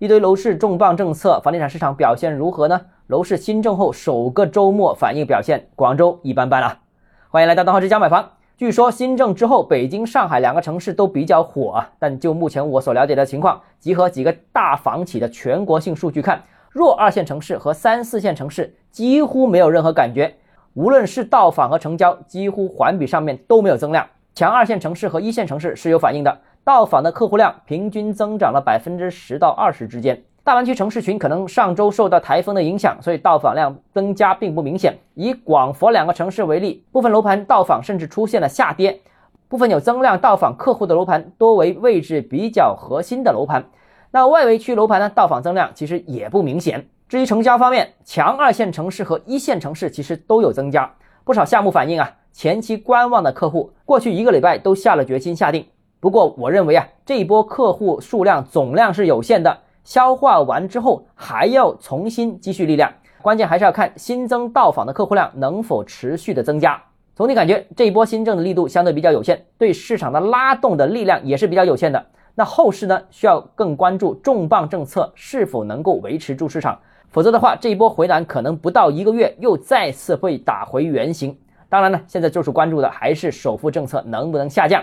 一堆楼市重磅政策，房地产市场表现如何呢？楼市新政后首个周末反应表现，广州一般般啊。欢迎来到东浩之家买房。据说新政之后，北京、上海两个城市都比较火啊。但就目前我所了解的情况，集合几个大房企的全国性数据看，弱二线城市和三四线城市几乎没有任何感觉。无论是到访和成交，几乎环比上面都没有增量。强二线城市和一线城市是有反应的。到访的客户量平均增长了百分之十到二十之间。大湾区城市群可能上周受到台风的影响，所以到访量增加并不明显。以广佛两个城市为例，部分楼盘到访甚至出现了下跌，部分有增量到访客户的楼盘多为位置比较核心的楼盘。那外围区楼盘呢，到访增量其实也不明显。至于成交方面，强二线城市和一线城市其实都有增加，不少项目反映啊，前期观望的客户过去一个礼拜都下了决心下定。不过，我认为啊，这一波客户数量总量是有限的，消化完之后还要重新积蓄力量。关键还是要看新增到访的客户量能否持续的增加。总体感觉这一波新政的力度相对比较有限，对市场的拉动的力量也是比较有限的。那后市呢，需要更关注重磅政策是否能够维持住市场，否则的话，这一波回暖可能不到一个月又再次会打回原形。当然呢，现在就是关注的还是首付政策能不能下降。